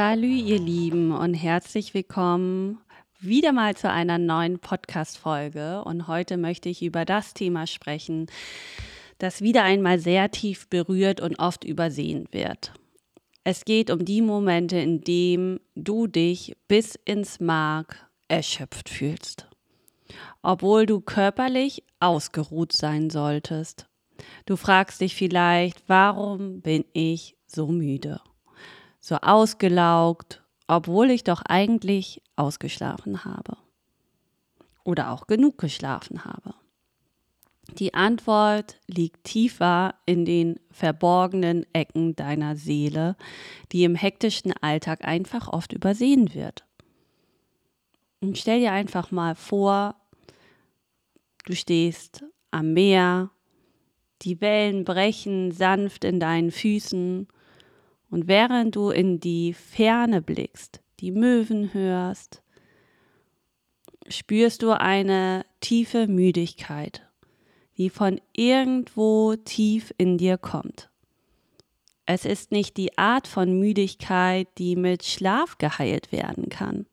Salü, ihr Lieben, und herzlich willkommen wieder mal zu einer neuen Podcast-Folge. Und heute möchte ich über das Thema sprechen, das wieder einmal sehr tief berührt und oft übersehen wird. Es geht um die Momente, in denen du dich bis ins Mark erschöpft fühlst. Obwohl du körperlich ausgeruht sein solltest. Du fragst dich vielleicht, warum bin ich so müde? So ausgelaugt, obwohl ich doch eigentlich ausgeschlafen habe. Oder auch genug geschlafen habe. Die Antwort liegt tiefer in den verborgenen Ecken deiner Seele, die im hektischen Alltag einfach oft übersehen wird. Und stell dir einfach mal vor, du stehst am Meer, die Wellen brechen sanft in deinen Füßen und während du in die Ferne blickst, die Möwen hörst, spürst du eine tiefe Müdigkeit, die von irgendwo tief in dir kommt. Es ist nicht die Art von Müdigkeit, die mit Schlaf geheilt werden kann.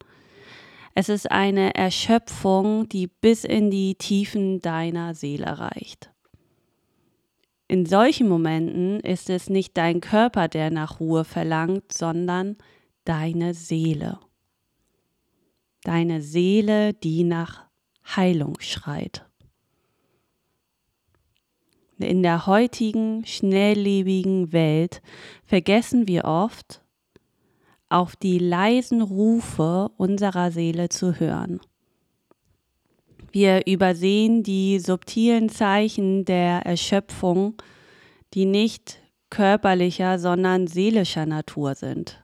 Es ist eine Erschöpfung, die bis in die Tiefen deiner Seele reicht. In solchen Momenten ist es nicht dein Körper, der nach Ruhe verlangt, sondern deine Seele. Deine Seele, die nach Heilung schreit. In der heutigen, schnelllebigen Welt vergessen wir oft, auf die leisen Rufe unserer Seele zu hören. Wir übersehen die subtilen Zeichen der Erschöpfung, die nicht körperlicher, sondern seelischer Natur sind.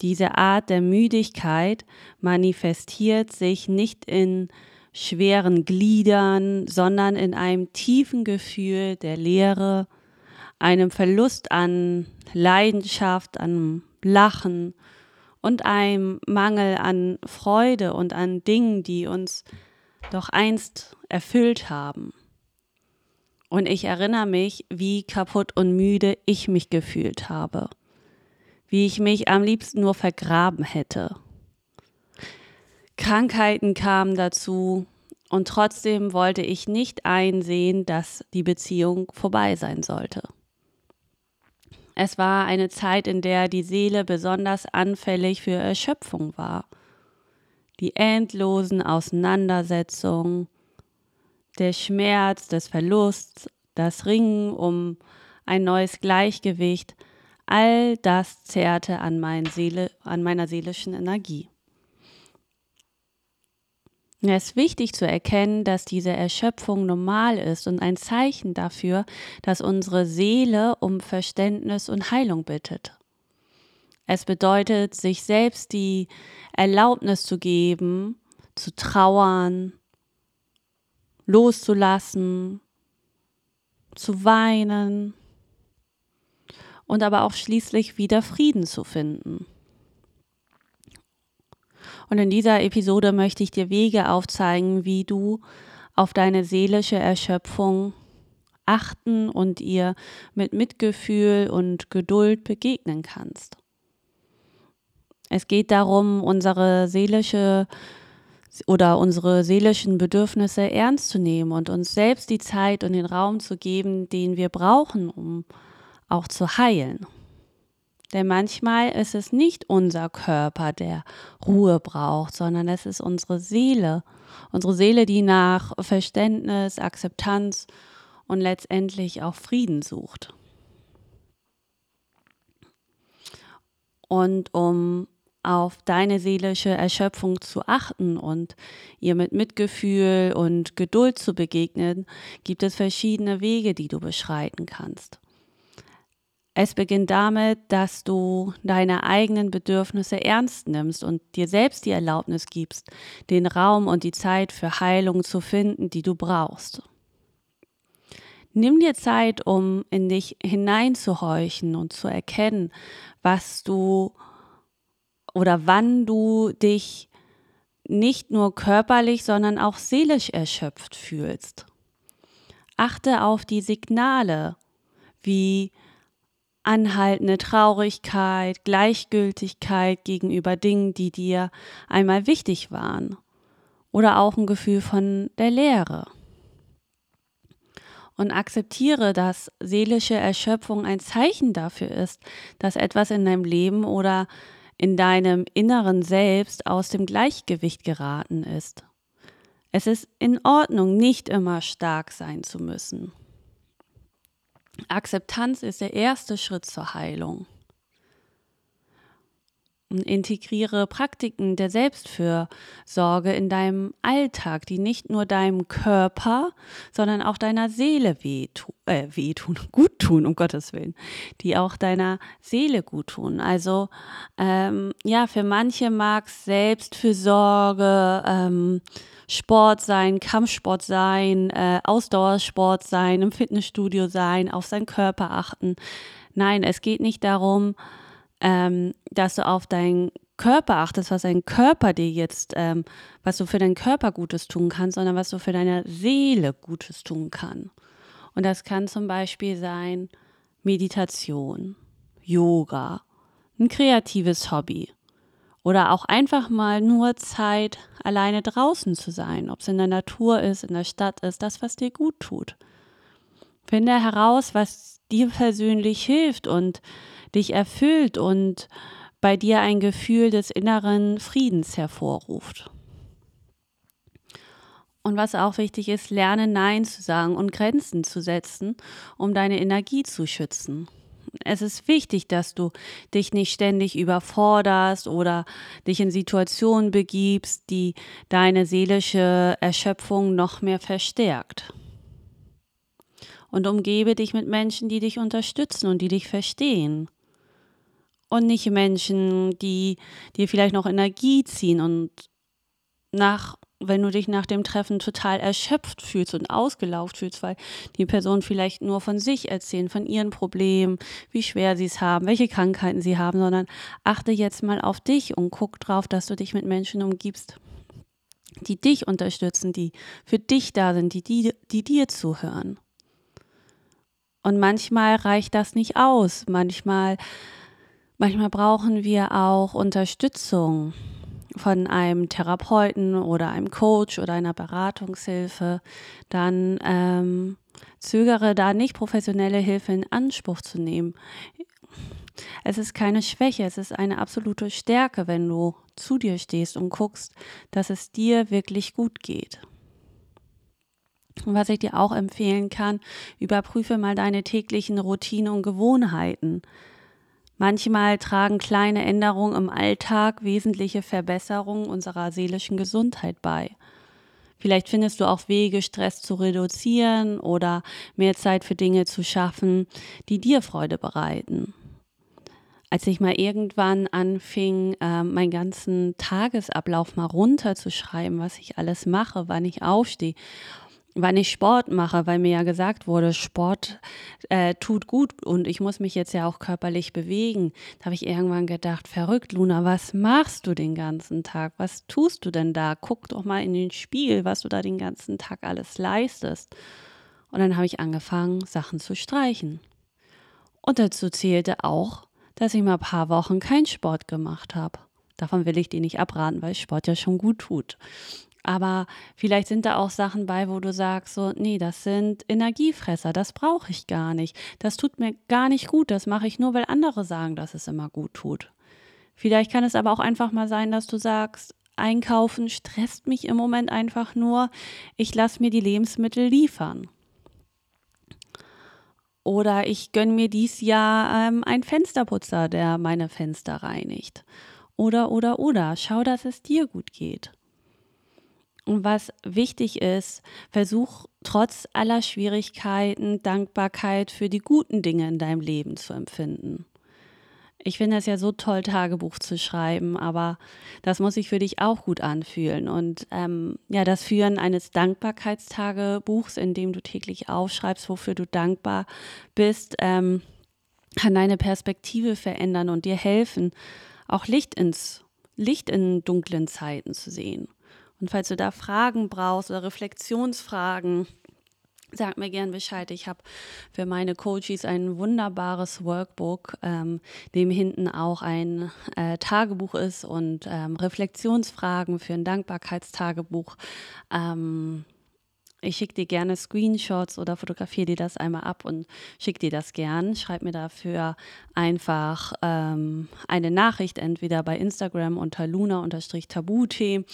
Diese Art der Müdigkeit manifestiert sich nicht in schweren Gliedern, sondern in einem tiefen Gefühl der Leere, einem Verlust an Leidenschaft, an Lachen und einem Mangel an Freude und an Dingen, die uns doch einst erfüllt haben. Und ich erinnere mich, wie kaputt und müde ich mich gefühlt habe, wie ich mich am liebsten nur vergraben hätte. Krankheiten kamen dazu und trotzdem wollte ich nicht einsehen, dass die Beziehung vorbei sein sollte. Es war eine Zeit, in der die Seele besonders anfällig für Erschöpfung war die endlosen Auseinandersetzungen, der Schmerz des Verlusts, das Ringen um ein neues Gleichgewicht, all das zehrte an, mein Seele, an meiner seelischen Energie. Es ist wichtig zu erkennen, dass diese Erschöpfung normal ist und ein Zeichen dafür, dass unsere Seele um Verständnis und Heilung bittet. Es bedeutet, sich selbst die Erlaubnis zu geben, zu trauern, loszulassen, zu weinen und aber auch schließlich wieder Frieden zu finden. Und in dieser Episode möchte ich dir Wege aufzeigen, wie du auf deine seelische Erschöpfung achten und ihr mit Mitgefühl und Geduld begegnen kannst. Es geht darum, unsere seelische oder unsere seelischen Bedürfnisse ernst zu nehmen und uns selbst die Zeit und den Raum zu geben, den wir brauchen, um auch zu heilen. Denn manchmal ist es nicht unser Körper, der Ruhe braucht, sondern es ist unsere Seele. Unsere Seele, die nach Verständnis, Akzeptanz und letztendlich auch Frieden sucht. Und um auf deine seelische Erschöpfung zu achten und ihr mit Mitgefühl und Geduld zu begegnen, gibt es verschiedene Wege, die du beschreiten kannst. Es beginnt damit, dass du deine eigenen Bedürfnisse ernst nimmst und dir selbst die Erlaubnis gibst, den Raum und die Zeit für Heilung zu finden, die du brauchst. Nimm dir Zeit, um in dich hineinzuhorchen und zu erkennen, was du oder wann du dich nicht nur körperlich, sondern auch seelisch erschöpft fühlst. Achte auf die Signale, wie anhaltende Traurigkeit, Gleichgültigkeit gegenüber Dingen, die dir einmal wichtig waren. Oder auch ein Gefühl von der Leere. Und akzeptiere, dass seelische Erschöpfung ein Zeichen dafür ist, dass etwas in deinem Leben oder in deinem inneren Selbst aus dem Gleichgewicht geraten ist. Es ist in Ordnung, nicht immer stark sein zu müssen. Akzeptanz ist der erste Schritt zur Heilung. Integriere Praktiken der Selbstfürsorge in deinem Alltag, die nicht nur deinem Körper, sondern auch deiner Seele wehtun, äh, wehtun, gut tun, um Gottes Willen, die auch deiner Seele gut tun. Also ähm, ja, für manche mag es Selbstfürsorge, ähm, Sport sein, Kampfsport sein, äh, Ausdauersport sein, im Fitnessstudio sein, auf seinen Körper achten. Nein, es geht nicht darum, ähm, dass du auf deinen Körper achtest, was dein Körper dir jetzt, ähm, was du für deinen Körper Gutes tun kannst, sondern was du für deine Seele Gutes tun kannst. Und das kann zum Beispiel sein Meditation, Yoga, ein kreatives Hobby, oder auch einfach mal nur Zeit, alleine draußen zu sein, ob es in der Natur ist, in der Stadt ist, das, was dir gut tut. Finde heraus, was dir persönlich hilft und dich erfüllt und bei dir ein Gefühl des inneren Friedens hervorruft. Und was auch wichtig ist, lerne Nein zu sagen und Grenzen zu setzen, um deine Energie zu schützen. Es ist wichtig, dass du dich nicht ständig überforderst oder dich in Situationen begibst, die deine seelische Erschöpfung noch mehr verstärkt. Und umgebe dich mit Menschen, die dich unterstützen und die dich verstehen. Und nicht Menschen, die dir vielleicht noch Energie ziehen und nach wenn du dich nach dem Treffen total erschöpft fühlst und ausgelaugt fühlst, weil die Person vielleicht nur von sich erzählen, von ihren Problemen, wie schwer sie es haben, welche Krankheiten sie haben, sondern achte jetzt mal auf dich und guck drauf, dass du dich mit Menschen umgibst, die dich unterstützen, die für dich da sind, die, die, die dir zuhören. Und manchmal reicht das nicht aus. Manchmal, manchmal brauchen wir auch Unterstützung von einem Therapeuten oder einem Coach oder einer Beratungshilfe, dann ähm, zögere da nicht professionelle Hilfe in Anspruch zu nehmen. Es ist keine Schwäche, es ist eine absolute Stärke, wenn du zu dir stehst und guckst, dass es dir wirklich gut geht. Und was ich dir auch empfehlen kann, überprüfe mal deine täglichen Routinen und Gewohnheiten. Manchmal tragen kleine Änderungen im Alltag wesentliche Verbesserungen unserer seelischen Gesundheit bei. Vielleicht findest du auch Wege, Stress zu reduzieren oder mehr Zeit für Dinge zu schaffen, die dir Freude bereiten. Als ich mal irgendwann anfing, äh, meinen ganzen Tagesablauf mal runterzuschreiben, was ich alles mache, wann ich aufstehe wann ich Sport mache, weil mir ja gesagt wurde, Sport äh, tut gut und ich muss mich jetzt ja auch körperlich bewegen. Da habe ich irgendwann gedacht, verrückt, Luna, was machst du den ganzen Tag? Was tust du denn da? Guck doch mal in den Spiegel, was du da den ganzen Tag alles leistest. Und dann habe ich angefangen, Sachen zu streichen. Und dazu zählte auch, dass ich mal ein paar Wochen keinen Sport gemacht habe. Davon will ich dir nicht abraten, weil Sport ja schon gut tut. Aber vielleicht sind da auch Sachen bei, wo du sagst, so, nee, das sind Energiefresser, das brauche ich gar nicht. Das tut mir gar nicht gut, das mache ich nur, weil andere sagen, dass es immer gut tut. Vielleicht kann es aber auch einfach mal sein, dass du sagst, Einkaufen stresst mich im Moment einfach nur, ich lasse mir die Lebensmittel liefern. Oder ich gönne mir dies Jahr ähm, einen Fensterputzer, der meine Fenster reinigt. Oder, oder, oder. Schau, dass es dir gut geht. Und was wichtig ist, versuch trotz aller Schwierigkeiten Dankbarkeit für die guten Dinge in deinem Leben zu empfinden. Ich finde es ja so toll, Tagebuch zu schreiben, aber das muss sich für dich auch gut anfühlen. Und ähm, ja, das Führen eines Dankbarkeitstagebuchs, in dem du täglich aufschreibst, wofür du dankbar bist, ähm, kann deine Perspektive verändern und dir helfen, auch Licht ins Licht in dunklen Zeiten zu sehen. Und falls du da Fragen brauchst oder Reflexionsfragen, Sag mir gern Bescheid. Ich habe für meine Coaches ein wunderbares Workbook, ähm, dem hinten auch ein äh, Tagebuch ist und ähm, Reflexionsfragen für ein Dankbarkeitstagebuch. Ähm, ich schicke dir gerne Screenshots oder fotografiere dir das einmal ab und schicke dir das gern. Schreib mir dafür einfach ähm, eine Nachricht, entweder bei Instagram unter luna-tabutee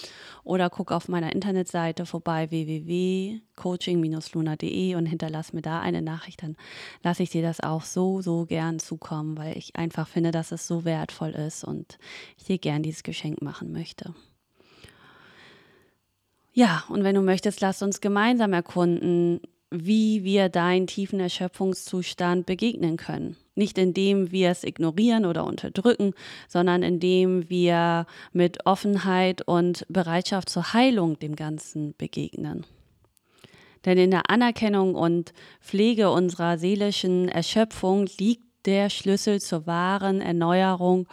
oder guck auf meiner Internetseite vorbei www.coaching-luna.de und hinterlass mir da eine Nachricht. Dann lasse ich dir das auch so, so gern zukommen, weil ich einfach finde, dass es so wertvoll ist und ich dir gern dieses Geschenk machen möchte. Ja, und wenn du möchtest, lass uns gemeinsam erkunden, wie wir deinen tiefen Erschöpfungszustand begegnen können. Nicht indem wir es ignorieren oder unterdrücken, sondern indem wir mit Offenheit und Bereitschaft zur Heilung dem Ganzen begegnen. Denn in der Anerkennung und Pflege unserer seelischen Erschöpfung liegt der Schlüssel zur wahren Erneuerung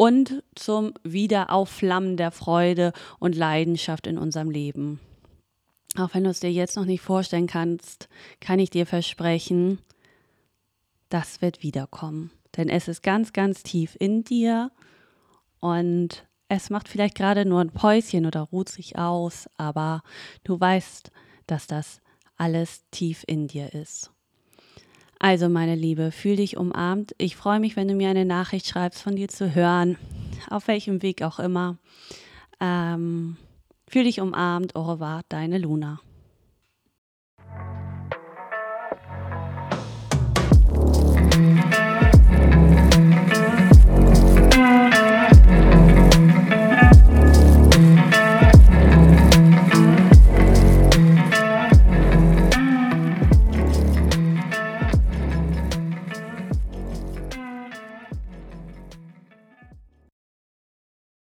und zum Wiederaufflammen der Freude und Leidenschaft in unserem Leben. Auch wenn du es dir jetzt noch nicht vorstellen kannst, kann ich dir versprechen, das wird wiederkommen. Denn es ist ganz, ganz tief in dir und es macht vielleicht gerade nur ein Päuschen oder ruht sich aus, aber du weißt, dass das alles tief in dir ist. Also, meine Liebe, fühl dich umarmt. Ich freue mich, wenn du mir eine Nachricht schreibst, von dir zu hören, auf welchem Weg auch immer. Ähm, fühl dich umarmt. Au revoir, deine Luna.